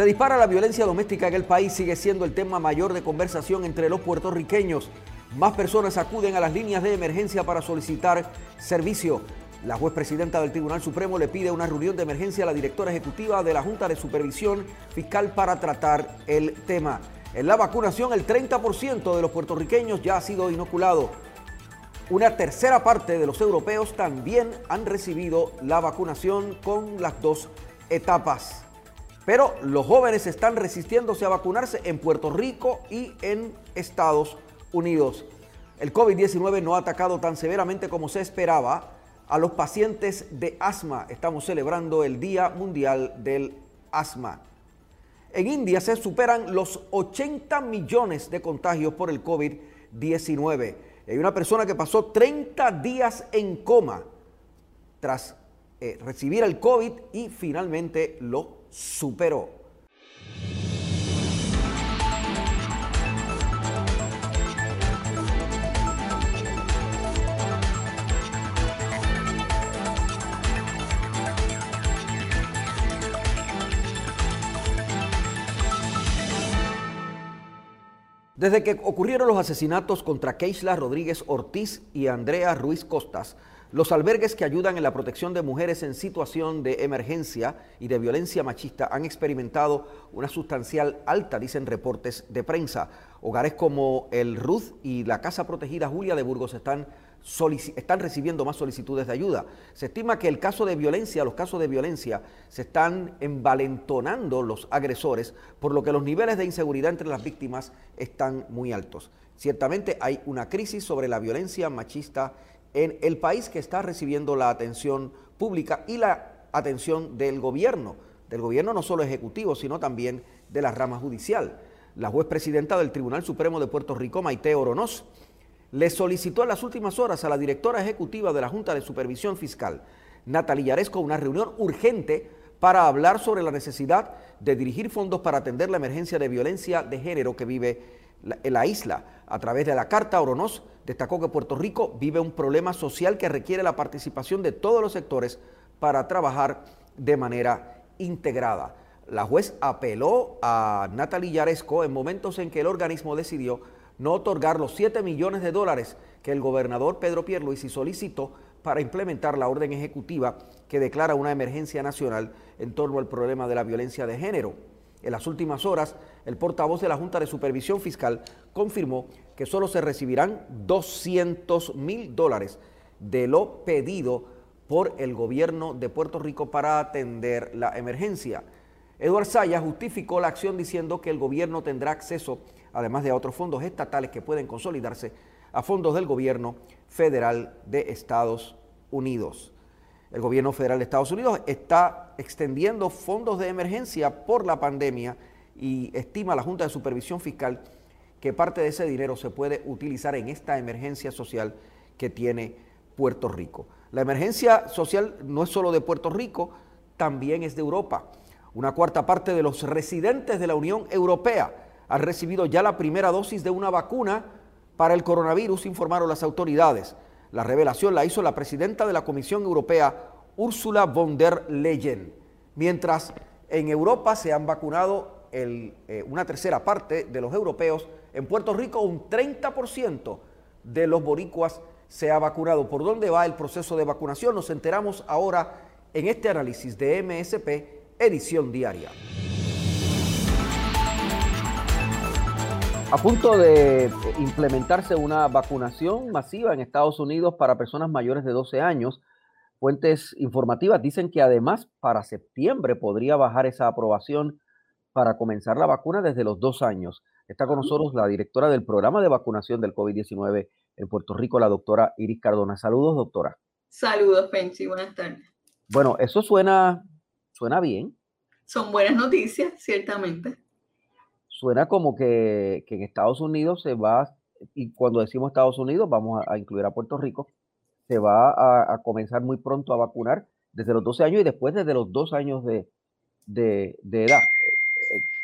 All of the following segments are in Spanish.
Se dispara la violencia doméstica en el país, sigue siendo el tema mayor de conversación entre los puertorriqueños. Más personas acuden a las líneas de emergencia para solicitar servicio. La juez presidenta del Tribunal Supremo le pide una reunión de emergencia a la directora ejecutiva de la Junta de Supervisión Fiscal para tratar el tema. En la vacunación, el 30% de los puertorriqueños ya ha sido inoculado. Una tercera parte de los europeos también han recibido la vacunación con las dos etapas. Pero los jóvenes están resistiéndose a vacunarse en Puerto Rico y en Estados Unidos. El COVID-19 no ha atacado tan severamente como se esperaba a los pacientes de asma. Estamos celebrando el Día Mundial del Asma. En India se superan los 80 millones de contagios por el COVID-19. Hay una persona que pasó 30 días en coma tras eh, recibir el COVID y finalmente lo superó. Desde que ocurrieron los asesinatos contra Keisla Rodríguez Ortiz y Andrea Ruiz Costas, los albergues que ayudan en la protección de mujeres en situación de emergencia y de violencia machista han experimentado una sustancial alta, dicen reportes de prensa. Hogares como el Ruth y la Casa Protegida Julia de Burgos están están recibiendo más solicitudes de ayuda. Se estima que el caso de violencia, los casos de violencia, se están envalentonando los agresores, por lo que los niveles de inseguridad entre las víctimas están muy altos. Ciertamente hay una crisis sobre la violencia machista en el país que está recibiendo la atención pública y la atención del gobierno, del gobierno no solo ejecutivo, sino también de la rama judicial. La juez presidenta del Tribunal Supremo de Puerto Rico, Maite Oronoz, le solicitó en las últimas horas a la directora ejecutiva de la Junta de Supervisión Fiscal, Natalia Yaresco, una reunión urgente para hablar sobre la necesidad de dirigir fondos para atender la emergencia de violencia de género que vive en la isla. A través de la carta, Oronoz destacó que Puerto Rico vive un problema social que requiere la participación de todos los sectores para trabajar de manera integrada. La juez apeló a Natalia Yaresco en momentos en que el organismo decidió no otorgar los 7 millones de dólares que el gobernador Pedro Pierluisi solicitó para implementar la orden ejecutiva que declara una emergencia nacional en torno al problema de la violencia de género. En las últimas horas, el portavoz de la Junta de Supervisión Fiscal confirmó que solo se recibirán 200 mil dólares de lo pedido por el gobierno de Puerto Rico para atender la emergencia. Eduard Saya justificó la acción diciendo que el gobierno tendrá acceso además de a otros fondos estatales que pueden consolidarse a fondos del gobierno federal de Estados Unidos. El gobierno federal de Estados Unidos está extendiendo fondos de emergencia por la pandemia y estima la Junta de Supervisión Fiscal que parte de ese dinero se puede utilizar en esta emergencia social que tiene Puerto Rico. La emergencia social no es solo de Puerto Rico, también es de Europa. Una cuarta parte de los residentes de la Unión Europea han recibido ya la primera dosis de una vacuna para el coronavirus, informaron las autoridades. La revelación la hizo la presidenta de la Comisión Europea, Ursula von der Leyen. Mientras en Europa se han vacunado eh, una tercera parte de los europeos, en Puerto Rico un 30% de los boricuas se ha vacunado. ¿Por dónde va el proceso de vacunación? Nos enteramos ahora en este análisis de MSP, edición diaria. A punto de implementarse una vacunación masiva en Estados Unidos para personas mayores de 12 años. Fuentes informativas dicen que además para septiembre podría bajar esa aprobación para comenzar la vacuna desde los dos años. Está con nosotros la directora del programa de vacunación del COVID-19 en Puerto Rico, la doctora Iris Cardona. Saludos, doctora. Saludos, Pensi. Buenas tardes. Bueno, eso suena, suena bien. Son buenas noticias, ciertamente suena como que, en Estados Unidos se va, y cuando decimos Estados Unidos vamos a, incluir a Puerto Rico, se va a, comenzar muy pronto a vacunar desde los 12 años y después desde los 2 años de, edad.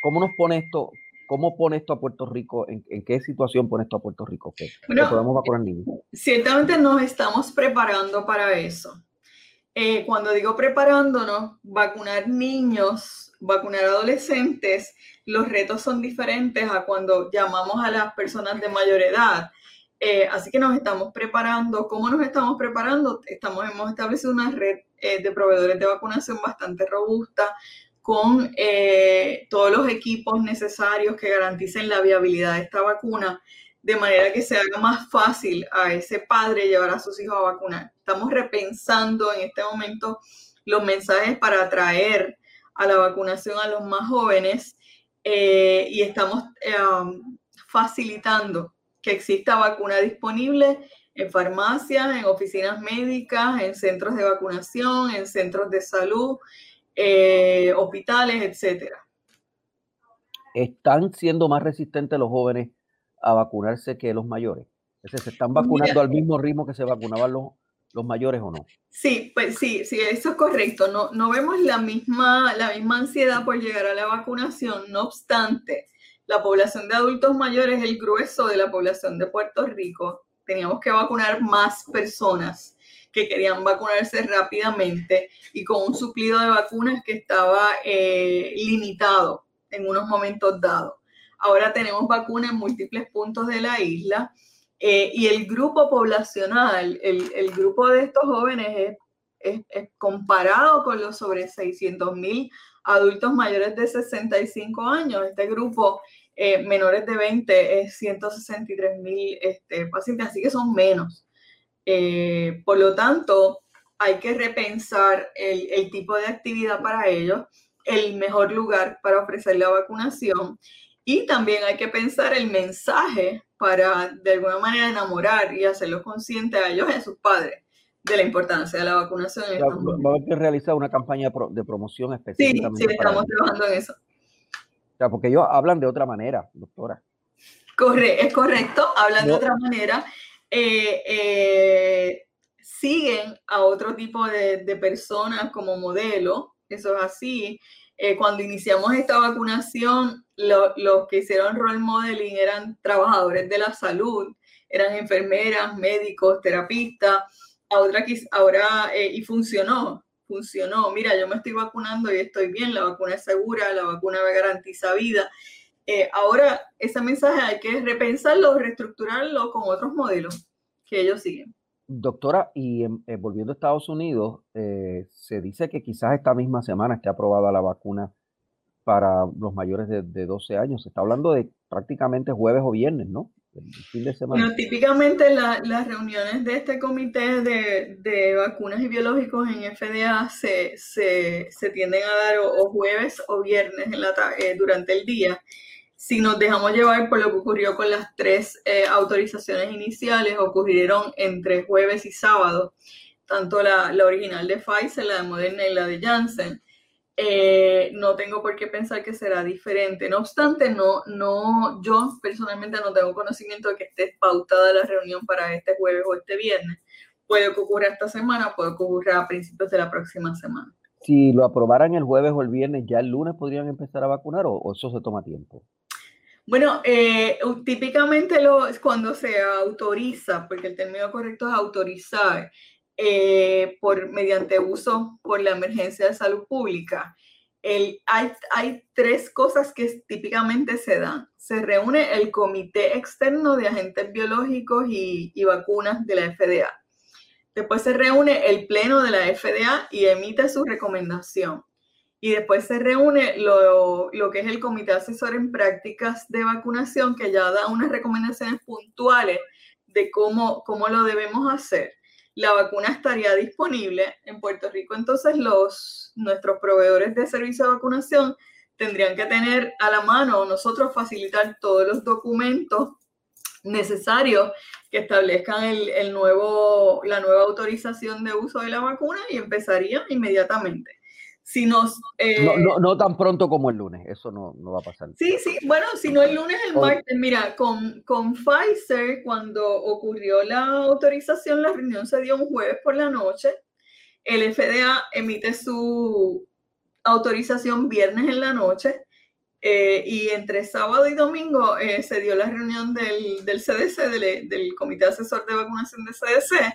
¿Cómo nos pone esto? ¿Cómo pone esto a Puerto Rico? ¿En, qué situación pone esto a Puerto Rico? Que, podemos vacunar niños. Ciertamente nos estamos preparando para eso. Eh, cuando digo preparándonos, vacunar niños, vacunar adolescentes, los retos son diferentes a cuando llamamos a las personas de mayor edad. Eh, así que nos estamos preparando. ¿Cómo nos estamos preparando? Estamos, hemos establecido una red eh, de proveedores de vacunación bastante robusta con todos los equipos necesarios que garanticen la viabilidad de esta vacuna de manera que se haga más fácil a ese padre llevar a sus hijos a vacunar. Estamos repensando en este momento los mensajes para atraer a la vacunación a los más jóvenes eh, y estamos eh, um, facilitando que exista vacuna disponible en farmacias, en oficinas médicas, en centros de vacunación, en centros de salud, eh, hospitales, etcétera. ¿Están siendo más resistentes los jóvenes a vacunarse que los mayores? ¿Se están vacunando al mismo ritmo que se vacunaban los, los mayores o no? Sí, pues sí, sí, eso es correcto. No, no vemos la misma, la misma ansiedad por llegar a la vacunación. No obstante, la población de adultos mayores es el grueso de la población de Puerto Rico. Teníamos que vacunar más personas que querían vacunarse rápidamente y con un suplido de vacunas que estaba eh, limitado en unos momentos dados. Ahora tenemos vacunas en múltiples puntos de la isla eh, y el grupo poblacional, el, grupo de estos jóvenes es, comparado con los sobre 600 mil adultos mayores de 65 años. Este grupo eh, menores de 20 es 163 mil este, pacientes, así que son menos. Eh, por lo tanto, hay que repensar el, el tipo de actividad para ellos, el mejor lugar para ofrecer la vacunación y también hay que pensar el mensaje para de alguna manera enamorar y hacerlos conscientes a ellos y a sus padres de la importancia de la vacunación. Va, a haber que realizar una campaña de promoción específica. Sí, sí, estamos trabajando en eso. O sea, porque ellos hablan de otra manera, doctora. Corre, es correcto, hablan de otra manera. Eh, eh, siguen a otro tipo de, de personas como modelo, eso es así. Eh, cuando iniciamos esta vacunación, los que hicieron role modeling eran trabajadores de la salud, eran enfermeras, médicos, terapistas. Ahora, eh, y funcionó, funcionó. Mira, yo me estoy vacunando y estoy bien, la vacuna es segura, la vacuna me garantiza vida. Eh, ahora, ese mensaje hay que repensarlo, reestructurarlo con otros modelos que ellos siguen. Doctora, y eh, volviendo a Estados Unidos, eh, se dice que quizás esta misma semana esté aprobada la vacuna para los mayores de, 12 años. Se está hablando de prácticamente jueves o viernes, ¿no? El fin de semana. Bueno, típicamente las reuniones de este comité de, vacunas y biológicos en FDA se, se, tienden a dar o, jueves o viernes en la, eh, durante el día si nos dejamos llevar por lo que ocurrió con las tres eh, autorizaciones iniciales, ocurrieron entre jueves y sábado, tanto la, original de Pfizer, la de Moderna y la de Janssen. Eh, no tengo por qué pensar que será diferente. No obstante, no, no, yo personalmente no tengo conocimiento de que esté pautada la reunión para este jueves o este viernes. Puede que ocurra esta semana, puede que ocurra a principios de la próxima semana. Si lo aprobaran el jueves o el viernes, ¿ya el lunes podrían empezar a vacunar o eso se toma tiempo? Bueno, eh, típicamente lo, cuando se autoriza, porque el término correcto es autorizar, eh, por, mediante uso por la emergencia de salud pública, hay, hay, tres cosas que típicamente se dan. Se reúne el Comité Externo de Agentes Biológicos y, Vacunas de la FDA. Después se reúne el Pleno de la FDA y emite su recomendación y después se reúne lo, que es el Comité Asesor en Prácticas de Vacunación, que ya da unas recomendaciones puntuales de cómo, cómo lo debemos hacer. La vacuna estaría disponible en Puerto Rico, entonces los, nuestros proveedores de servicio de vacunación tendrían que tener a la mano nosotros facilitar todos los documentos necesarios que establezcan el, el nuevo, la nueva autorización de uso de la vacuna y empezaría inmediatamente si nos... Eh, no, tan pronto como el lunes, eso no, va a pasar. Sí, sí, bueno, si no el lunes, el martes, mira, con, con Pfizer, cuando ocurrió la autorización, la reunión se dio un jueves por la noche, el FDA emite su autorización viernes en la noche, eh, y entre sábado y domingo eh, se dio la reunión del, del CDC, del, del, Comité Asesor de Vacunación de CDC,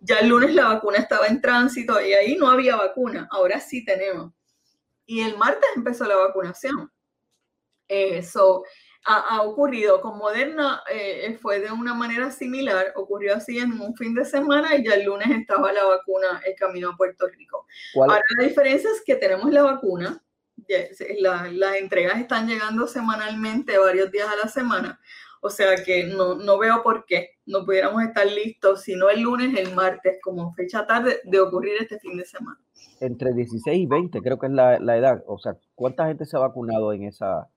ya el lunes la vacuna estaba en tránsito y ahí no había vacuna, ahora sí tenemos. Y el martes empezó la vacunación. Eso ha, ocurrido con Moderna, eh, fue de una manera similar, ocurrió así en un fin de semana y ya el lunes estaba la vacuna en camino a Puerto Rico. Ahora la diferencia es que tenemos la vacuna, las entregas están llegando semanalmente, varios días a la semana. O sea que no, no veo por qué no pudiéramos estar listos, sino el lunes, el martes, como fecha tarde de ocurrir este fin de semana. Entre 16 y 20, creo que es la, la edad. O sea, ¿cuánta gente se ha vacunado en esa,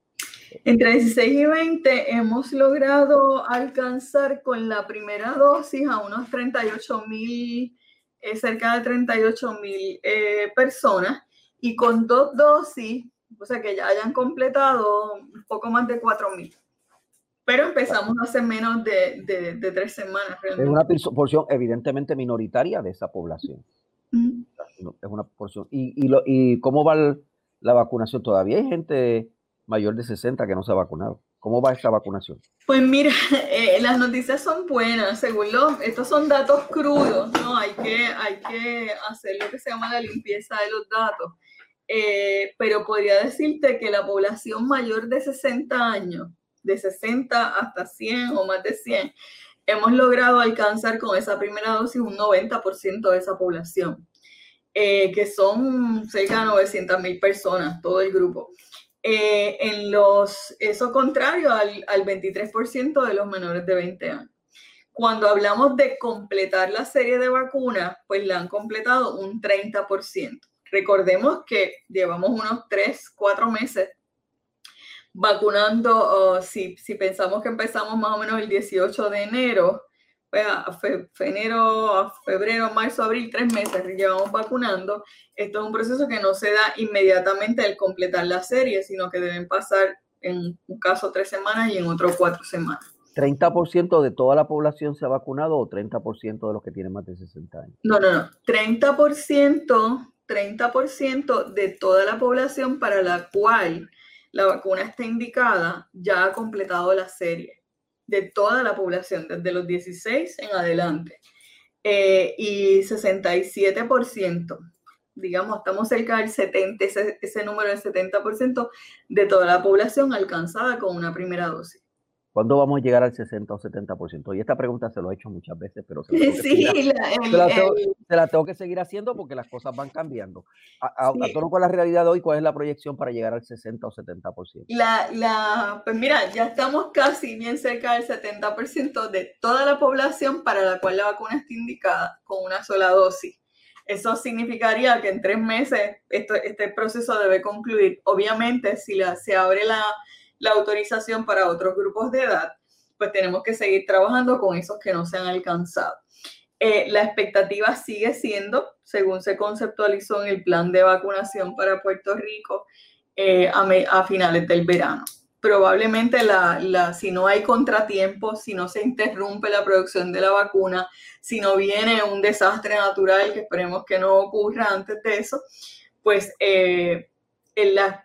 entre 16 y 20 hemos logrado alcanzar con la primera dosis a unos 38 mil, eh, cerca de 38 mil eh, personas y con dos dosis, o sea que ya hayan completado un poco más de 4 mil. Pero empezamos hace menos de, de, tres semanas. Es una porción evidentemente minoritaria de esa población. Es una porción. ¿Y, y, lo, ¿Y cómo va la vacunación? ¿Todavía hay gente mayor de 60 que no se ha vacunado? ¿Cómo va esta vacunación? Pues mira, eh, las noticias son buenas, según lo, estos son datos crudos, ¿no? Hay que, hay que hacer lo que se llama la limpieza de los datos. Eh, pero podría decirte que la población mayor de 60 años de 60 hasta 100 o más de 100, hemos logrado alcanzar con esa primera dosis un 90% de esa población, eh, que son cerca de 900 mil personas, todo el grupo. Eh, en los, eso contrario al, al 23% de los menores de 20 años. Cuando hablamos de completar la serie de vacunas, pues la han completado un 30%. Recordemos que llevamos unos 3, 4 meses vacunando, si, si, pensamos que empezamos más o menos el 18 de enero, pues a enero, a febrero, marzo, abril, tres meses llevamos vacunando. Esto es un proceso que no se da inmediatamente al completar la serie, sino que deben pasar en un caso tres semanas y en otro cuatro semanas. ¿30% de toda la población se ha vacunado o 30% de los que tienen más de 60 años? No, no, no. 30%, 30% de toda la población para la cual la vacuna está indicada, ya ha completado la serie de toda la población, desde los 16 en adelante. Eh, y 67%, digamos, estamos cerca del 70, ese, ese número del 70% de toda la población alcanzada con una primera dosis. ¿Cuándo vamos a llegar al 60 o 70%? Y esta pregunta se lo he hecho muchas veces, pero se la, tengo, que seguir haciendo porque las cosas van cambiando. A, a, con la realidad de hoy, ¿cuál es la proyección para llegar al 60 o 70%? La, la, pues mira, ya estamos casi bien cerca del 70% de toda la población para la cual la vacuna está indicada con una sola dosis. Eso significaría que en tres meses esto, este proceso debe concluir. Obviamente, si la, se abre la la autorización para otros grupos de edad, pues tenemos que seguir trabajando con esos que no se han alcanzado. Eh, la expectativa sigue siendo, según se conceptualizó en el plan de vacunación para Puerto Rico, eh, a, finales del verano. Probablemente la, la, si no hay contratiempos, si no se interrumpe la producción de la vacuna, si no viene un desastre natural, que esperemos que no ocurra antes de eso, pues eh, la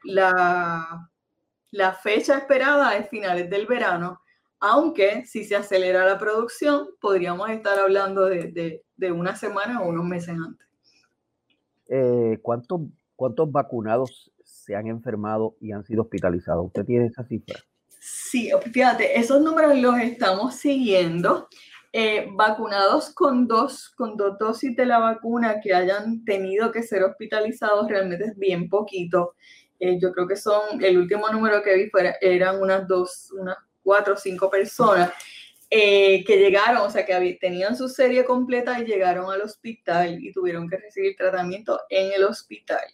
la fecha esperada es finales del verano, aunque si se acelera la producción, podríamos estar hablando de, una semana o unos meses antes. Eh, ¿cuántos, ¿Cuántos vacunados se han enfermado y han sido hospitalizados? ¿Usted tiene esa cifra? Sí, fíjate, esos números los estamos siguiendo. Eh, vacunados con dos, con dos dosis de la vacuna que hayan tenido que ser hospitalizados realmente es bien poquito. Eh, yo creo que son, el último número que vi fuera, eran unas dos, unas cuatro o cinco personas eh, que llegaron, o sea, que tenían su serie completa y llegaron al hospital y tuvieron que recibir tratamiento en el hospital.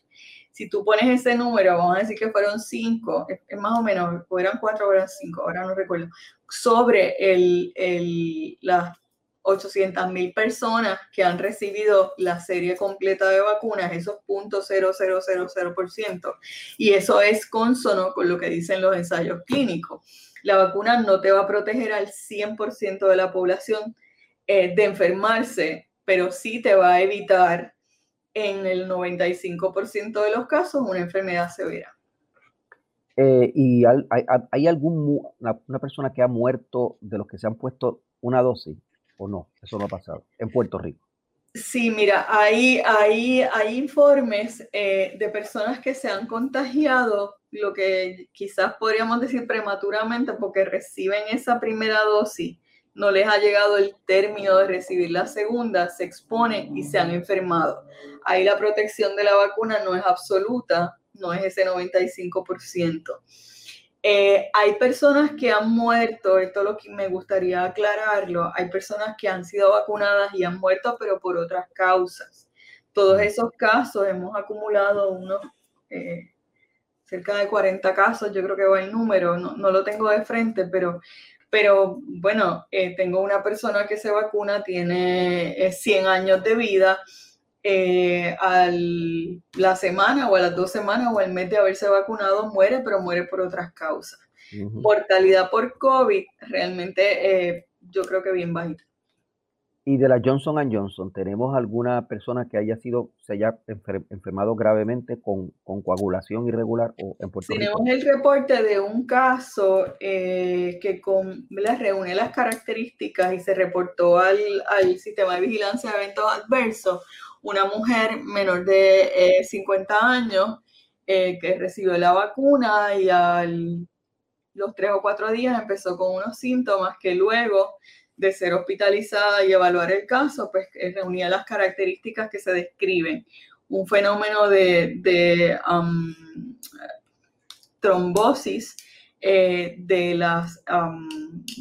Si tú pones ese número, vamos a decir que fueron cinco, es, más o menos, o eran cuatro o eran cinco, ahora no recuerdo, sobre el, el, la, 800 mil personas que han recibido la serie completa de vacunas, esos .0000%, y eso es consono con lo que dicen los ensayos clínicos. La vacuna no te va a proteger al 100% de la población eh, de enfermarse, pero sí te va a evitar en el 95% de los casos una enfermedad severa. Eh, ¿Y hay, hay, algún, una, persona que ha muerto de los que se han puesto una dosis o no? Eso no ha pasado en Puerto Rico. Sí, mira, hay, hay, hay informes eh, de personas que se han contagiado, lo que quizás podríamos decir prematuramente porque reciben esa primera dosis, no les ha llegado el término de recibir la segunda, se exponen y se han enfermado. Ahí la protección de la vacuna no es absoluta, no es ese 95%. Eh, hay personas que han muerto, esto es lo que me gustaría aclararlo, hay personas que han sido vacunadas y han muerto, pero por otras causas. Todos esos casos hemos acumulado unos eh, cerca de 40 casos, yo creo que va el número, no, no lo tengo de frente, pero, pero bueno, eh, tengo una persona que se vacuna, tiene 100 años de vida eh, a la semana o a las dos semanas o al mes de haberse vacunado muere, pero muere por otras causas. Mortalidad por COVID realmente eh, yo creo que bien bajita. Y de la Johnson Johnson, ¿tenemos alguna persona que haya sido, se haya enfermado gravemente con, coagulación irregular o en Puerto Tenemos el reporte de un caso eh, que con, reúne las características y se reportó al, al sistema de vigilancia de eventos adversos una mujer menor de 50 eh, años eh, que recibió la vacuna y a los tres o cuatro días empezó con unos síntomas que luego de ser hospitalizada y evaluar el caso, pues eh, reunía las características que se describen. Un fenómeno de, trombosis de las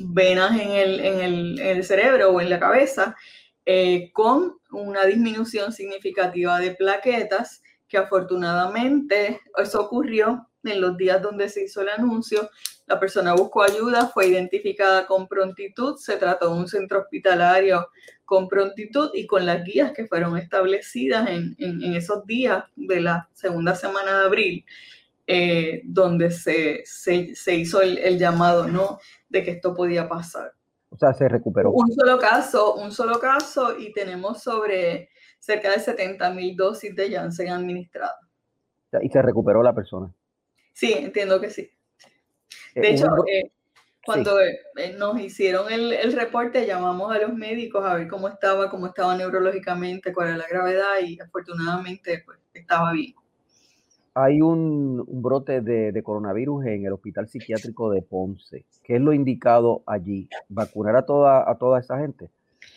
venas en el, cerebro o en la cabeza, con una disminución significativa de plaquetas, que afortunadamente eso ocurrió en los días donde se hizo el anuncio. La persona buscó ayuda, fue identificada con prontitud, se trató de un centro hospitalario con prontitud y con las guías que fueron establecidas en, esos días de la segunda semana de abril, eh, donde se, se, hizo el, el llamado ¿no? de que esto podía pasar. O sea, se recuperó. Un solo caso, un solo caso y tenemos sobre cerca de 70 mil dosis de Janssen administradas. Y se recuperó la persona. Sí, entiendo que sí. Eh, de hecho, eh, cuando eh, nos hicieron el, el, reporte, llamamos a los médicos a ver cómo estaba, cómo estaba neurológicamente, cuál era la gravedad y afortunadamente pues, estaba bien hay un, brote de, coronavirus en el Hospital Psiquiátrico de Ponce. ¿Qué es lo indicado allí? ¿Vacunar a toda, a toda esa gente?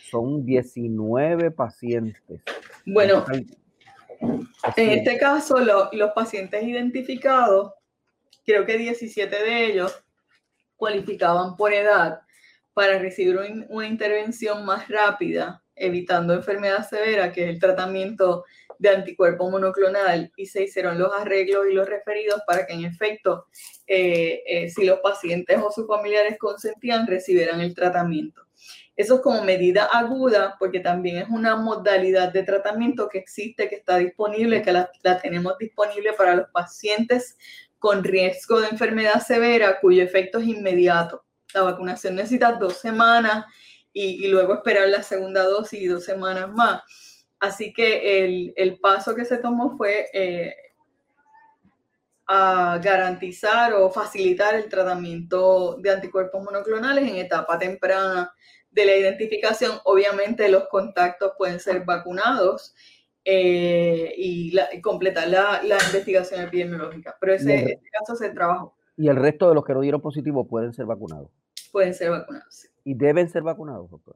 Son 19 pacientes. Bueno, en este caso, los pacientes identificados, creo que 17 de ellos cualificaban por edad para recibir una intervención más rápida, evitando enfermedad severa, que es el tratamiento de anticuerpo monoclonal y se hicieron los arreglos y los referidos para que en efecto, eh, eh, si los pacientes o sus familiares consentían, recibieran el tratamiento. Eso es como medida aguda, porque también es una modalidad de tratamiento que existe, que está disponible, que la, tenemos disponible para los pacientes con riesgo de enfermedad severa, cuyo efecto es inmediato. La vacunación necesita dos semanas y, y luego esperar la segunda dosis y dos semanas más. Así que el, paso que se tomó fue eh, a garantizar o facilitar el tratamiento de anticuerpos monoclonales en etapa temprana de la identificación. Obviamente los contactos pueden ser vacunados eh, y, completar la, investigación epidemiológica, pero ese, ese, caso se trabajó. ¿Y el resto de los que no dieron positivo pueden ser vacunados? Pueden ser vacunados, sí. ¿Y deben ser vacunados, doctor?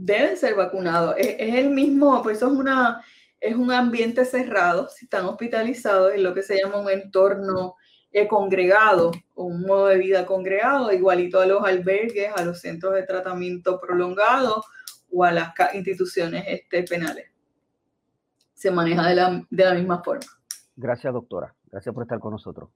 Deben ser vacunados. Es, el mismo, pues eso es, una, es un ambiente cerrado, si están hospitalizados, es lo que se llama un entorno eh, congregado, un modo de vida congregado, igualito a los albergues, a los centros de tratamiento prolongado o a las instituciones este, penales. Se maneja de la, de la misma forma. Gracias, doctora. Gracias por estar con nosotros.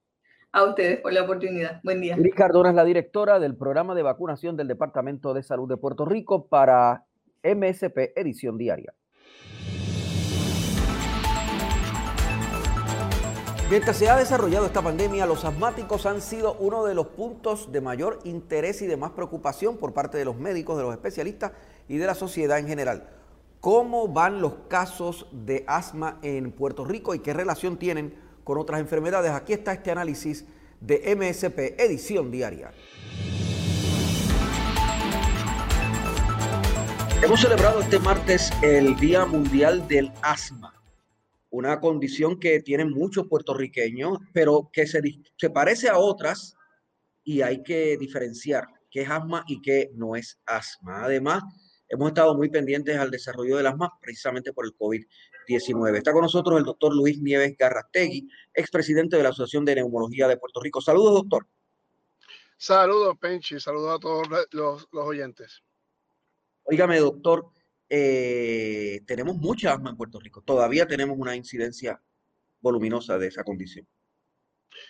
A ustedes por la oportunidad. Buen día. Cardona es la directora del programa de vacunación del Departamento de Salud de Puerto Rico para MSP Edición Diaria. Mientras se ha desarrollado esta pandemia, los asmáticos han sido uno de los puntos de mayor interés y de más preocupación por parte de los médicos, de los especialistas y de la sociedad en general. ¿Cómo van los casos de asma en Puerto Rico y qué relación tienen con otras enfermedades? Aquí está este análisis de MSP Edición Diaria. Hemos celebrado este martes el Día Mundial del Asma, una condición que tienen muchos puertorriqueños, pero que se, se parece a otras y hay que diferenciar qué es asma y qué no es asma. Además, hemos estado muy pendientes al desarrollo del asma precisamente por el COVID-19. Está con nosotros el doctor Luis Nieves Garrastegui, expresidente de la Asociación de Neumología de Puerto Rico. Saludos, doctor. Saludos, Penchi. Saludos a todos los, los oyentes. Óigame, doctor, eh, tenemos mucha asma en Puerto Rico. Todavía tenemos una incidencia voluminosa de esa condición.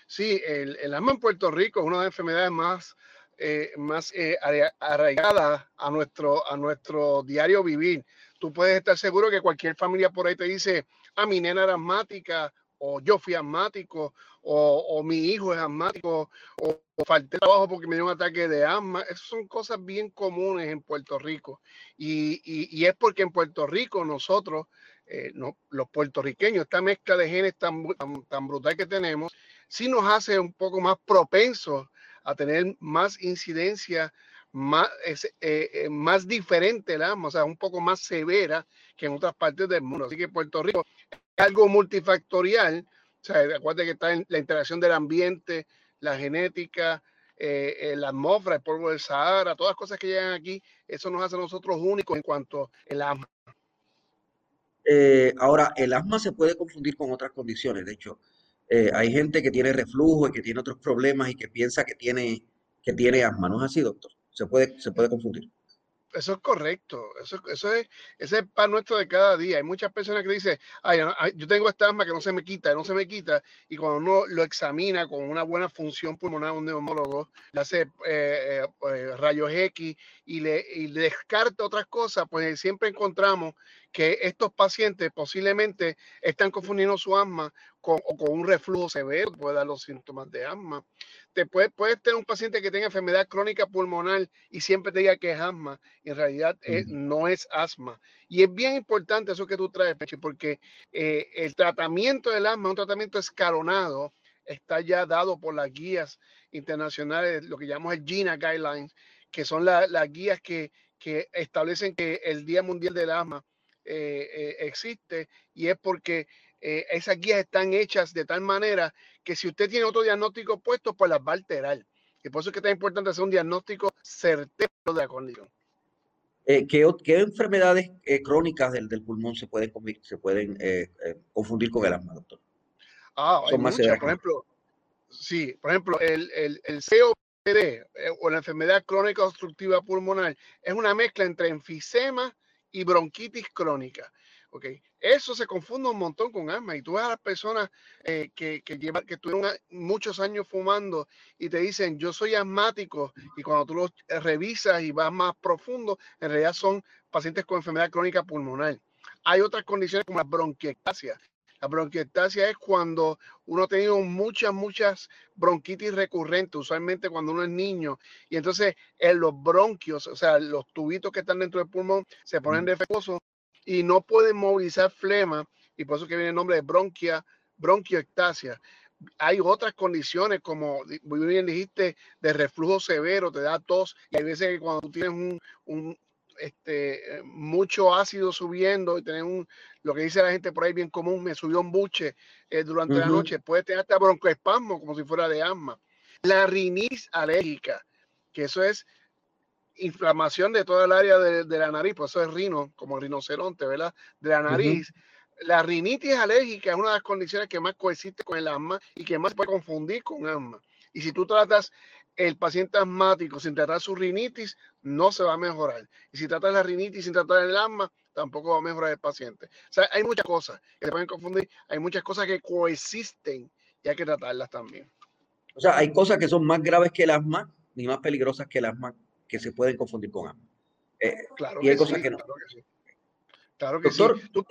Sí, el, asma en Puerto Rico es una de las enfermedades más, eh, más eh, arraigadas a nuestro, a nuestro diario vivir. Tú puedes estar seguro que cualquier familia por ahí te dice, ah, mi nena asmática, o yo fui asmático, o, mi hijo es asmático, o, falté trabajo porque me dio un ataque de asma. Esas son cosas bien comunes en Puerto Rico. Y, es porque en Puerto Rico nosotros, eh, los puertorriqueños, esta mezcla de genes tan, tan, brutal que tenemos, sí nos hace un poco más propensos a tener más incidencia más, eh, eh, más diferente el asma, o sea, un poco más severa que en otras partes del mundo. Así que Puerto Rico algo multifactorial. O sea, acuérdate que está en la interacción del ambiente, la genética, eh, eh, la atmósfera, el polvo del Sahara, todas las cosas que llegan aquí, eso nos hace a nosotros únicos en cuanto al asma. Eh, ahora, el asma se puede confundir con otras condiciones. De hecho, hay gente que tiene reflujo y que tiene otros problemas y que piensa que tiene, que tiene asma. ¿No es así, doctor? Se puede, se puede confundir. Eso es correcto, eso, eso es, ese es el pan nuestro de cada día. Hay muchas personas que dicen, ay, yo tengo esta asma que no se me quita, no se me quita, y cuando uno lo examina con una buena función pulmonar, un neumólogo, le hace eh, eh, eh, rayos X y le, y le descarta otras cosas, pues siempre encontramos que estos pacientes posiblemente están confundiendo su asma con, o con un reflujo severo, puede dar los síntomas de asma. Te puede, puedes tener un paciente que tenga enfermedad crónica pulmonar y siempre te diga que es asma, en realidad no es asma. Y es bien importante eso que tú traes, Peche, porque eh, el tratamiento del asma un tratamiento escalonado, está ya dado por las guías internacionales, lo que llamamos el GINA Guidelines, que son las guías que, que establecen que el Día Mundial del Asma eh, eh, existe y es porque eh, esas guías están hechas de tal manera que si usted tiene otro diagnóstico puesto, pues las va a alterar. Y por eso es que es tan importante hacer un diagnóstico certero de la condición. ¿qué, ¿qué, enfermedades crónicas del, del, pulmón se pueden, se pueden confundir con el asma, doctor? Ah, Son más muchas, por ejemplo, sí, por ejemplo, el, el, el COPD o la enfermedad crónica obstructiva pulmonar es una mezcla entre enfisema y bronquitis crónica. ¿Ok? Eso se confunde un montón con asma y tú ves a las personas eh, que, que, llevan, que tuvieron muchos años fumando y te dicen yo soy asmático y cuando tú los revisas y vas más profundo, en realidad son pacientes con enfermedad crónica pulmonar. Hay otras condiciones como la bronquiectasia. La bronquiectasia es cuando uno ha tenido muchas, muchas bronquitis recurrentes, usualmente cuando uno es niño, y entonces en los bronquios, o sea, los tubitos que están dentro del pulmón se ponen defectuosos y no pueden movilizar flema, y por eso que viene el nombre de bronquia, bronquiectasia. Hay otras condiciones, como muy bien dijiste, de reflujo severo, te da tos, y hay veces que cuando tú tienes un, un este, mucho ácido subiendo y tener un, lo que dice la gente por ahí bien común, me subió un buche eh, durante la noche, puede tener hasta broncoespasmo como si fuera de asma. La rinitis alérgica, que eso es inflamación de toda el área de, la nariz, pues eso es rino, como rinoceronte, ¿verdad? De la nariz. La rinitis alérgica es una de las condiciones que más coexiste con el asma y que más se puede confundir con asma. Y si tú tratas el paciente asmático sin tratar su rinitis, no se va a mejorar. Y si tratas la rinitis sin tratar el asma, tampoco va a mejorar el paciente. O sea, hay muchas cosas que se pueden confundir, hay muchas cosas que coexisten y hay que tratarlas también. O sea, hay cosas que son más graves que el asma, ni más peligrosas que el asma, que se pueden confundir con asma. claro y hay cosas que no. Claro que sí. Claro que sí. Tú,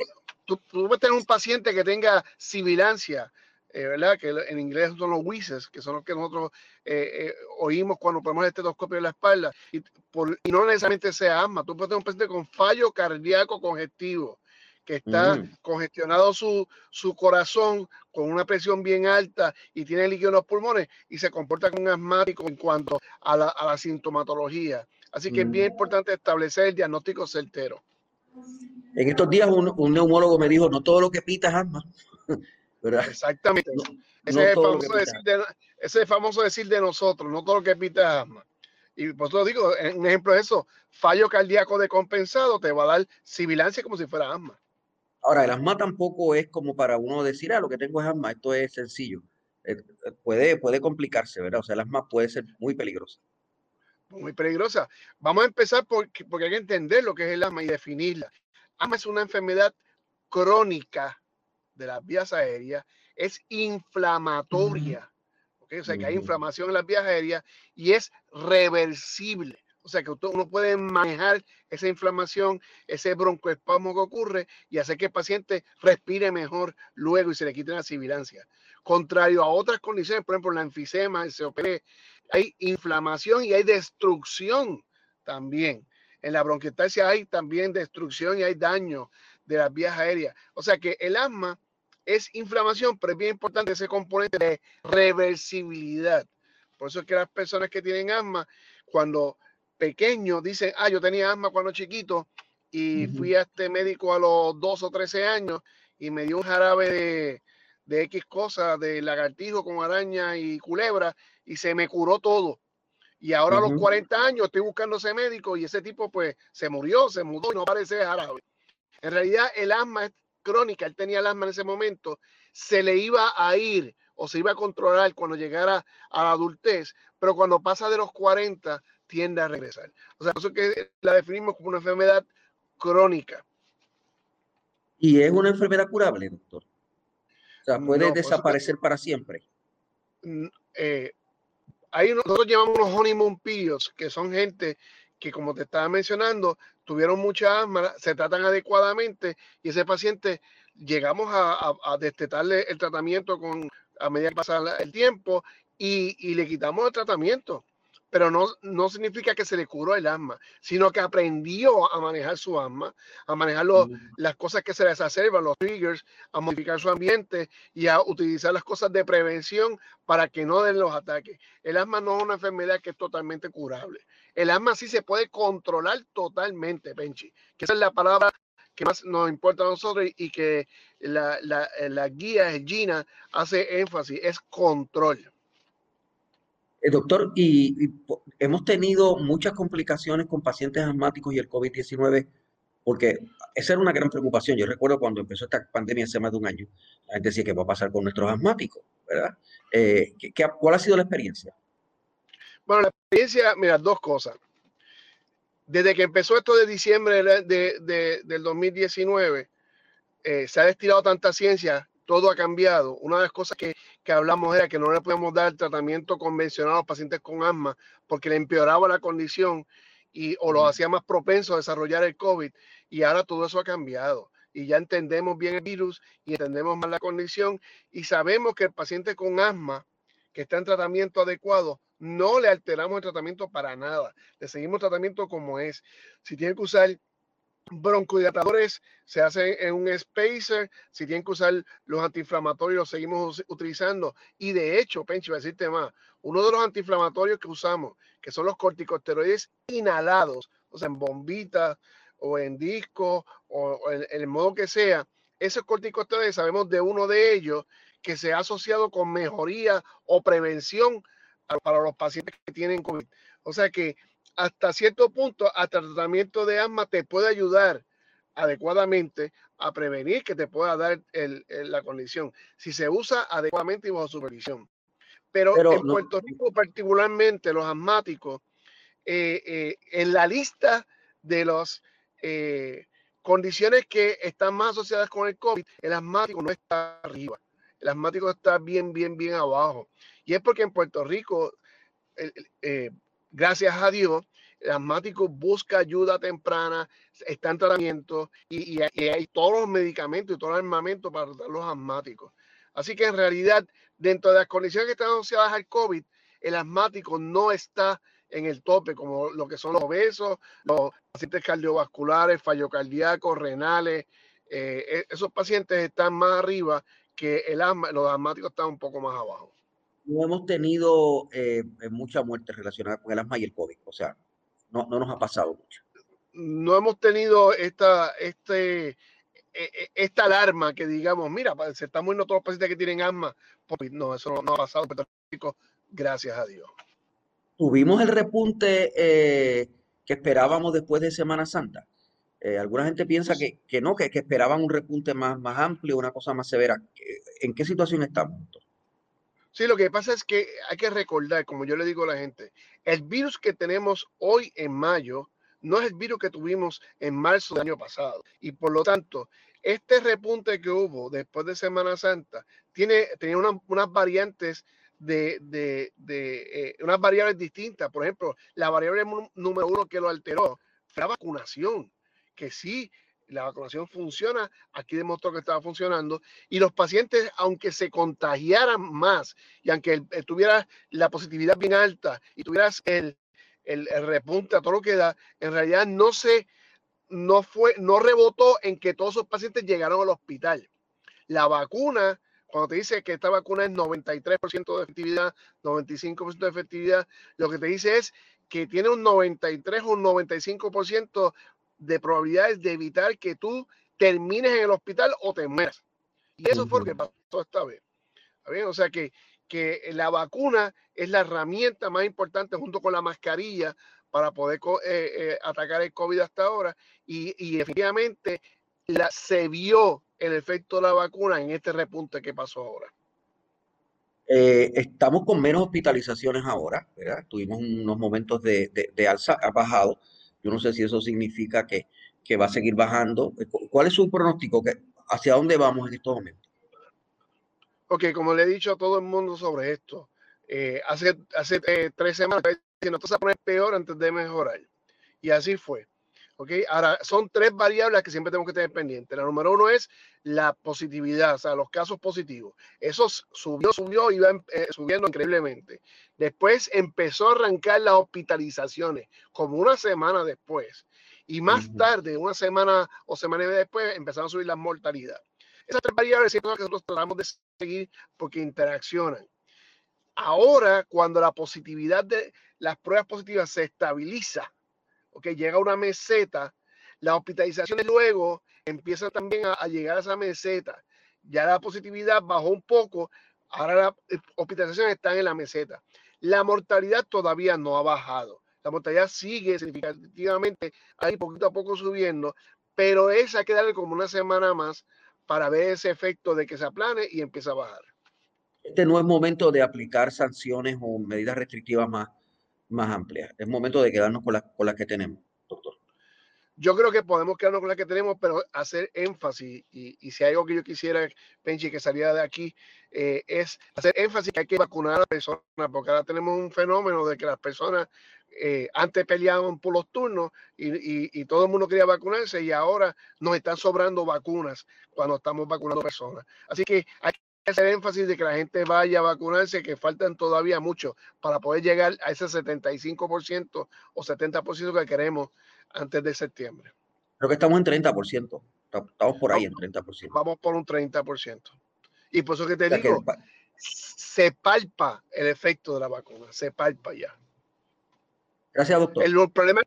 tú, tú, puedes tener un paciente que tenga sibilancia, eh, ¿verdad? Que en inglés son los wheezes, que son los que nosotros eh, eh, oímos cuando ponemos el estetoscopio en la espalda, y, por, y, no necesariamente sea asma. Tú puedes tener un paciente con fallo cardíaco congestivo, que está mm. congestionado su, su, corazón con una presión bien alta y tiene líquido en los pulmones y se comporta como un asmático en cuanto a la, a la sintomatología. Así que es bien mm. importante establecer el diagnóstico certero. En estos días un, un neumólogo me dijo, no todo lo que pita es asma. Exactamente. ese, es famoso decir de, ese, famoso decir de, nosotros, no todo lo que pita asma. Y por eso digo, un ejemplo de eso, fallo cardíaco decompensado te va a dar sibilancia como si fuera asma. Ahora, el asma tampoco es como para uno decir, ah, lo que tengo es asma, esto es sencillo. Eh, eh, puede, puede complicarse, ¿verdad? O sea, el asma puede ser muy peligrosa. Muy peligrosa. Vamos a empezar porque, porque hay que entender lo que es el asma y definirla. Asma es una enfermedad crónica de las vías aéreas es inflamatoria. O sea, que hay inflamación en las vías aéreas y es reversible. O sea, que uno puede manejar esa inflamación, ese broncoespasmo que ocurre y hacer que el paciente respire mejor luego y se le quite la sibilancia. Contrario a otras condiciones, por ejemplo, la enfisema, el COPD, hay inflamación y hay destrucción también. En la bronquiectasia hay también destrucción y hay daño de las vías aéreas. O sea que el asma es inflamación, pero es bien importante ese componente de reversibilidad. Por eso es que las personas que tienen asma, cuando pequeños dicen, ah, yo tenía asma cuando chiquito y fui a este médico a los 2 o 13 años y me dio un jarabe de, de X cosas, de lagartijo con araña y culebra, y se me curó todo. Y ahora a los 40 años estoy buscando ese médico y ese tipo pues se murió, se mudó y no parece jarabe. En realidad el asma es crónica, él tenía el asma en ese momento, se le iba a ir o se iba a controlar cuando llegara a la adultez, pero cuando pasa de los 40 tiende a regresar. O sea, eso que la definimos como una enfermedad crónica. ¿Y es una enfermedad curable, doctor? O sea, puede desaparecer para siempre. Eh, ahí nosotros llevamos unos honeymoon periods, que son gente que, como te estaba mencionando, tuvieron mucha asma, se tratan adecuadamente y ese paciente llegamos a, a, destetarle el tratamiento con, a medida que pasa el tiempo y, y le quitamos el tratamiento pero no, no significa que se le curó el asma, sino que aprendió a manejar su asma, a manejar las cosas que se les exacerban, los triggers, a modificar su ambiente y a utilizar las cosas de prevención para que no den los ataques. El asma no es una enfermedad que es totalmente curable. El asma sí se puede controlar totalmente, Benchi, que esa es la palabra que más nos importa a nosotros y que la, la, la guía Gina hace énfasis, es control. Eh, doctor, y, hemos tenido muchas complicaciones con pacientes asmáticos y el COVID-19, porque esa era una gran preocupación. Yo recuerdo cuando empezó esta pandemia hace más de un año, la gente decía, ¿qué va a pasar con nuestros asmáticos? ¿Verdad? Eh, ¿qué, cuál ha sido la experiencia? Bueno, la experiencia, mira, dos cosas. Desde que empezó esto de diciembre de, del 2019, eh, se ha destilado tanta ciencia todo ha cambiado. Una de las cosas que, que, hablamos era que no le podemos dar tratamiento convencional a los pacientes con asma porque le empeoraba la condición y, o lo hacía más propenso a desarrollar el COVID. Y ahora todo eso ha cambiado. Y ya entendemos bien el virus y entendemos más la condición y sabemos que el paciente con asma que está en tratamiento adecuado, no le alteramos el tratamiento para nada. Le seguimos tratamiento como es. Si tiene que usar broncodilatadores se hacen en un spacer, si tienen que usar los antiinflamatorios, los seguimos utilizando. Y de hecho, Penchi, va a decirte más, uno de los antiinflamatorios que usamos, que son los corticosteroides inhalados, o sea, en bombita o en disco o, en, el modo que sea, esos corticosteroides sabemos de uno de ellos que se ha asociado con mejoría o prevención para los pacientes que tienen COVID. O sea que hasta cierto punto, hasta el tratamiento de asma te puede ayudar adecuadamente a prevenir que te pueda dar la condición, si se usa adecuadamente y bajo supervisión. Pero, en Puerto Rico, particularmente los asmáticos, eh, eh, en la lista de las eh, condiciones que están más asociadas con el COVID, el asmático no está arriba. El asmático está bien, bien, bien abajo. Y es porque en Puerto Rico gracias a Dios, el asmático busca ayuda temprana, está en tratamiento y, hay todos los medicamentos y todo el armamento para tratar los asmáticos. Así que en realidad, dentro de las condiciones que están asociadas al COVID, el asmático no está en el tope, como lo que son los obesos, los pacientes cardiovasculares, fallo cardíaco, renales. Eh, e, esos pacientes están más arriba que el asma, los asmáticos están un poco más abajo. No hemos tenido eh, mucha muerte relacionada con el asma y el COVID, o sea, no, no nos ha pasado mucho. No hemos tenido esta, este, e, e, esta alarma que digamos, mira, se están muriendo todos los pacientes que tienen asma. No, eso no, ha pasado en gracias a Dios. Tuvimos el repunte eh, que esperábamos después de Semana Santa. Eh, alguna gente piensa que, que no, que, que, esperaban un repunte más, más amplio, una cosa más severa. ¿En qué situación estamos? Sí, lo que pasa es que hay que recordar, como yo le digo a la gente, el virus que tenemos hoy en mayo no es el virus que tuvimos en marzo del año pasado. Y por lo tanto, este repunte que hubo después de Semana Santa tiene, tenía unas variantes de, de, de eh, unas variables distintas. Por ejemplo, la variable número uno que lo alteró fue la vacunación, que sí la vacunación funciona, aquí demostró que estaba funcionando, y los pacientes, aunque se contagiaran más y aunque tuviera la positividad bien alta y tuvieras el, el, repunte a todo lo que da, en realidad no se, no fue, no rebotó en que todos esos pacientes llegaron al hospital. La vacuna, cuando te dice que esta vacuna es 93% de efectividad, 95% de efectividad, lo que te dice es que tiene un 93 o un 95% de probabilidades de evitar que tú termines en el hospital o te mueras. Y eso fue lo que pasó esta vez. O sea que, que la vacuna es la herramienta más importante junto con la mascarilla para poder eh, eh, atacar el COVID hasta ahora. Y, y efectivamente la, se vio el efecto de la vacuna en este repunte que pasó ahora. Eh, estamos con menos hospitalizaciones ahora, ¿verdad? Tuvimos unos momentos de, de, de alza, ha bajado, yo no sé si eso significa que, va a seguir bajando. ¿Cuál es su pronóstico? ¿Hacia dónde vamos en estos momentos? Ok, como le he dicho a todo el mundo sobre esto, eh, hace, hace eh, tres semanas diciendo esto se va a peor antes de mejorar. Y así fue. ¿Ok? Ahora, son tres variables que siempre tenemos que tener pendientes. La número uno es la positividad, o sea, los casos positivos. Eso subió, subió y va eh, subiendo increíblemente. Después empezó a arrancar las hospitalizaciones, como una semana después. Y más tarde, una semana o semana y media después, empezaron a subir las mortalidades. Esas tres variables son las que nosotros tratamos de seguir porque interaccionan. Ahora, cuando la positividad de las pruebas positivas se estabiliza, ok, llega a una meseta, las hospitalizaciones luego empiezan también a, llegar a esa meseta. Ya la positividad bajó un poco, ahora las eh, hospitalizaciones están en la meseta. La mortalidad todavía no ha bajado. La mortalidad sigue significativamente ahí poquito a poco subiendo, pero esa hay que como una semana más para ver ese efecto de que se aplane y empieza a bajar. Este no es momento de aplicar sanciones o medidas restrictivas más más amplia. Es momento de quedarnos con las con las que tenemos, doctor. Yo creo que podemos quedarnos con las que tenemos, pero hacer énfasis, y, y si hay algo que yo quisiera, Penchi, que saliera de aquí, eh, es hacer énfasis que hay que vacunar a las personas, porque ahora tenemos un fenómeno de que las personas eh, antes peleaban por los turnos y, y, todo el mundo quería vacunarse y ahora nos están sobrando vacunas cuando estamos vacunando personas. Así que hay hacer énfasis de que la gente vaya a vacunarse, que faltan todavía mucho para poder llegar a ese 75% o 70% que queremos antes de septiembre. Creo que estamos en 30%. Estamos por ahí en 30%. Vamos por un 30%. Y por eso que te digo, se palpa el efecto de la vacuna, se palpa ya. Gracias, doctor. El, problema,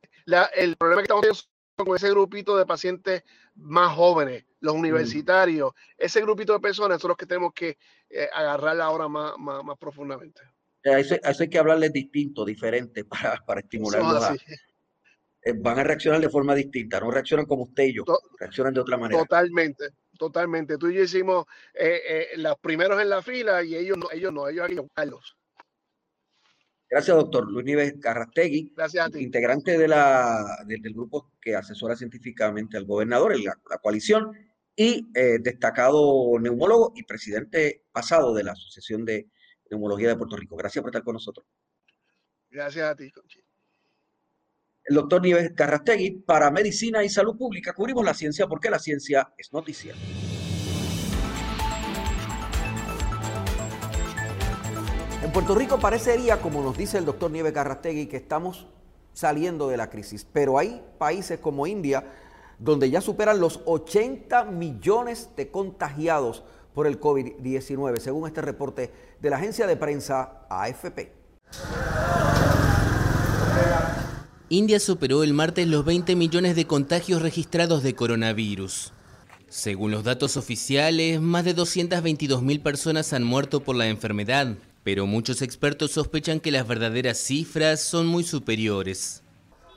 el problema que estamos teniendo con ese grupito de pacientes más jóvenes, los mm. universitarios, ese grupito de personas son los que tenemos que eh, agarrar ahora más, más, más profundamente. A eso, hay que hablarles distinto, diferente, para, para estimularlos eh, van a reaccionar de forma distinta, no reaccionan como usted y yo, reaccionan de otra manera. Totalmente, totalmente. Tú y yo hicimos eh, los primeros en la fila y ellos no, ellos no, ellos hay que buscarlos. Gracias, doctor Luis Nieves Carrastegui, integrante de la, del grupo que asesora científicamente al gobernador, la, la coalición, y eh, destacado neumólogo y presidente pasado de la Asociación de Neumología de Puerto Rico. Gracias por estar con nosotros. Gracias a ti, Conchi. el doctor Nieves Carrastegui para Medicina y Salud Pública. Cubrimos la ciencia porque la ciencia es noticia. En Puerto Rico parecería, como nos dice el doctor Nieves Carrastegui, que estamos saliendo de la crisis, pero hay países como India donde ya superan los 80 millones de contagiados por el COVID-19, según este reporte de la agencia de prensa AFP. India superó el martes los 20 millones de contagios registrados de coronavirus. Según los datos oficiales, más de 222.000 personas han muerto por la enfermedad, pero muchos expertos sospechan que las verdaderas cifras son muy superiores.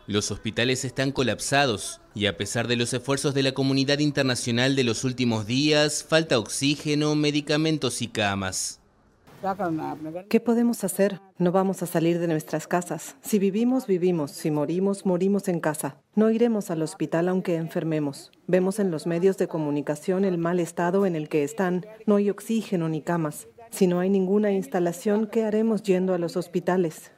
Los hospitales están colapsados y a pesar de los esfuerzos de la comunidad internacional de los últimos días, falta oxígeno, medicamentos y camas. ¿Qué podemos hacer? No vamos a salir de nuestras casas. Si vivimos, vivimos. Si morimos, morimos en casa. No iremos al hospital aunque enfermemos. Vemos en los medios de comunicación el mal estado en el que están. No hay oxígeno ni camas. Si no hay ninguna instalación, ¿qué haremos yendo a los hospitales?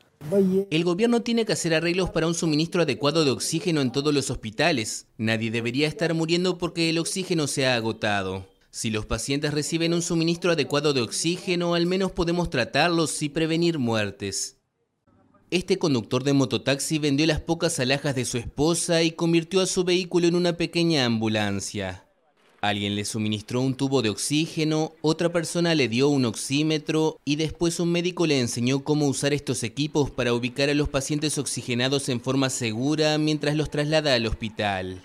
El gobierno tiene que hacer arreglos para un suministro adecuado de oxígeno en todos los hospitales. Nadie debería estar muriendo porque el oxígeno se ha agotado. Si los pacientes reciben un suministro adecuado de oxígeno, al menos podemos tratarlos y prevenir muertes. Este conductor de mototaxi vendió las pocas alhajas de su esposa y convirtió a su vehículo en una pequeña ambulancia. Alguien le suministró un tubo de oxígeno, otra persona le dio un oxímetro y después un médico le enseñó cómo usar estos equipos para ubicar a los pacientes oxigenados en forma segura mientras los traslada al hospital.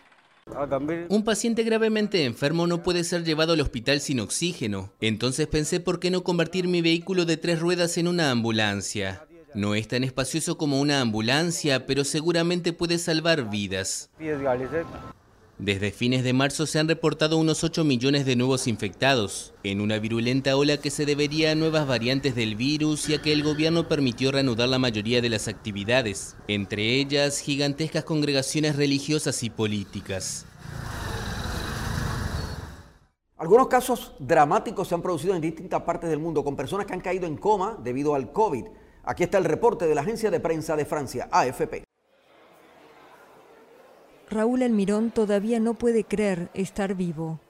Un paciente gravemente enfermo no puede ser llevado al hospital sin oxígeno. Entonces pensé por qué no convertir mi vehículo de tres ruedas en una ambulancia. No es tan espacioso como una ambulancia, pero seguramente puede salvar vidas. Desde fines de marzo se han reportado unos 8 millones de nuevos infectados, en una virulenta ola que se debería a nuevas variantes del virus y a que el gobierno permitió reanudar la mayoría de las actividades, entre ellas gigantescas congregaciones religiosas y políticas. Algunos casos dramáticos se han producido en distintas partes del mundo con personas que han caído en coma debido al COVID. Aquí está el reporte de la agencia de prensa de Francia, AFP. Raúl Almirón todavía no puede creer estar vivo.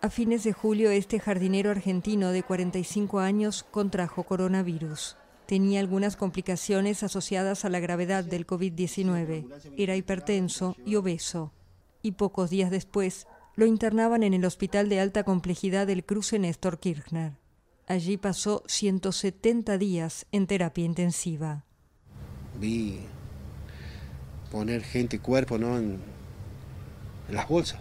A fines de julio, este jardinero argentino de 45 años contrajo coronavirus. Tenía algunas complicaciones asociadas a la gravedad del COVID-19. Era hipertenso y obeso. Y pocos días después, lo internaban en el Hospital de Alta Complejidad del Cruce Néstor Kirchner. Allí pasó 170 días en terapia intensiva. Vi poner gente, cuerpo, ¿no? Las bolsas.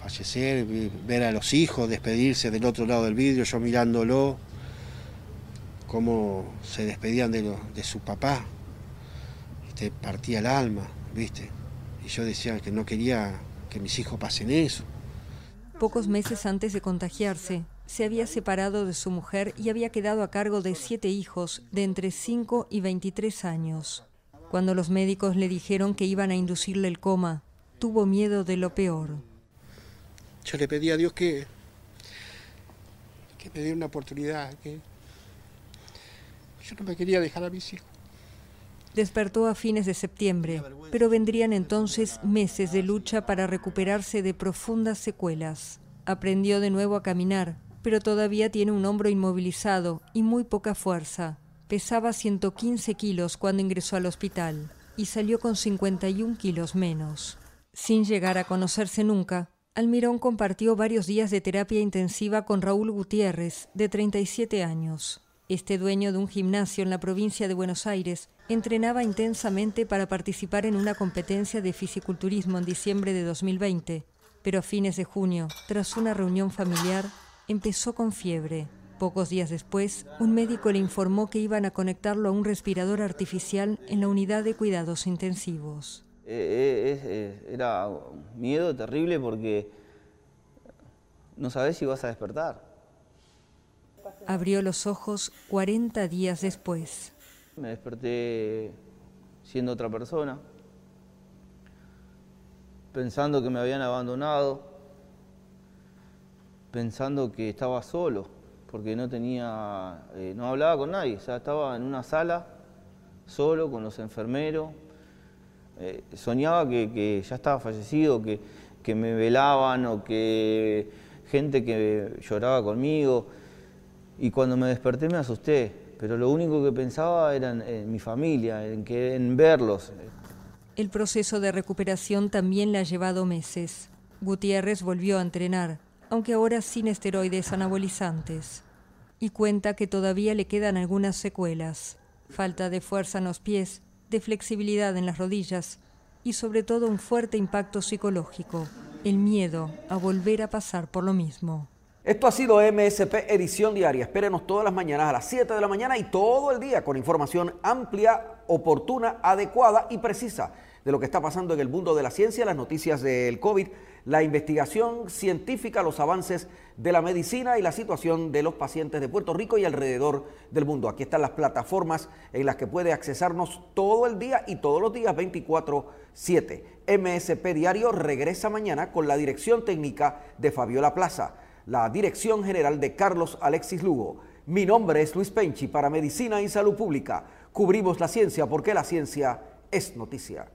Fallecer, ver a los hijos despedirse del otro lado del vidrio, yo mirándolo, cómo se despedían de, de su papá, este, partía el alma, ¿viste? Y yo decía que no quería que mis hijos pasen eso. Pocos meses antes de contagiarse, se había separado de su mujer y había quedado a cargo de siete hijos de entre 5 y 23 años. Cuando los médicos le dijeron que iban a inducirle el coma, tuvo miedo de lo peor. Yo le pedí a Dios que, que me diera una oportunidad, que yo no me quería dejar a mis hijos. Despertó a fines de septiembre, pero vendrían entonces meses de lucha para recuperarse de profundas secuelas. Aprendió de nuevo a caminar, pero todavía tiene un hombro inmovilizado y muy poca fuerza. Pesaba 115 kilos cuando ingresó al hospital y salió con 51 kilos menos. Sin llegar a conocerse nunca, Almirón compartió varios días de terapia intensiva con Raúl Gutiérrez, de 37 años. Este dueño de un gimnasio en la provincia de Buenos Aires entrenaba intensamente para participar en una competencia de fisiculturismo en diciembre de 2020, pero a fines de junio, tras una reunión familiar, empezó con fiebre. Pocos días después, un médico le informó que iban a conectarlo a un respirador artificial en la unidad de cuidados intensivos. Eh, eh, era un miedo terrible porque no sabes si vas a despertar. Abrió los ojos 40 días después. Me desperté siendo otra persona, pensando que me habían abandonado, pensando que estaba solo, porque no tenía, eh, no hablaba con nadie, o sea, estaba en una sala, solo, con los enfermeros, Eh, soñaba que, ya estaba fallecido, que, me velaban o que gente que lloraba conmigo. Y cuando me desperté me asusté, pero lo único que pensaba era en, mi familia, en, que, en verlos. El proceso de recuperación también le ha llevado meses. Gutiérrez volvió a entrenar, aunque ahora sin esteroides anabolizantes. Y cuenta que todavía le quedan algunas secuelas. Falta de fuerza en los pies, de flexibilidad en las rodillas y sobre todo un fuerte impacto psicológico, el miedo a volver a pasar por lo mismo. Esto ha sido MSP Edición Diaria. Espérenos todas las mañanas a las 7 de la mañana y todo el día con información amplia, oportuna, adecuada y precisa de lo que está pasando en el mundo de la ciencia, las noticias del COVID, la investigación científica, los avances de la medicina y la situación de los pacientes de Puerto Rico y alrededor del mundo. Aquí están las plataformas en las que puede accesarnos todo el día y todos los días 24/7. MSP Diario regresa mañana con la dirección técnica de Fabiola Plaza la dirección general de Carlos Alexis Lugo. Mi nombre es Luis Penchi para Medicina y Salud Pública. Cubrimos la ciencia porque la ciencia es noticia.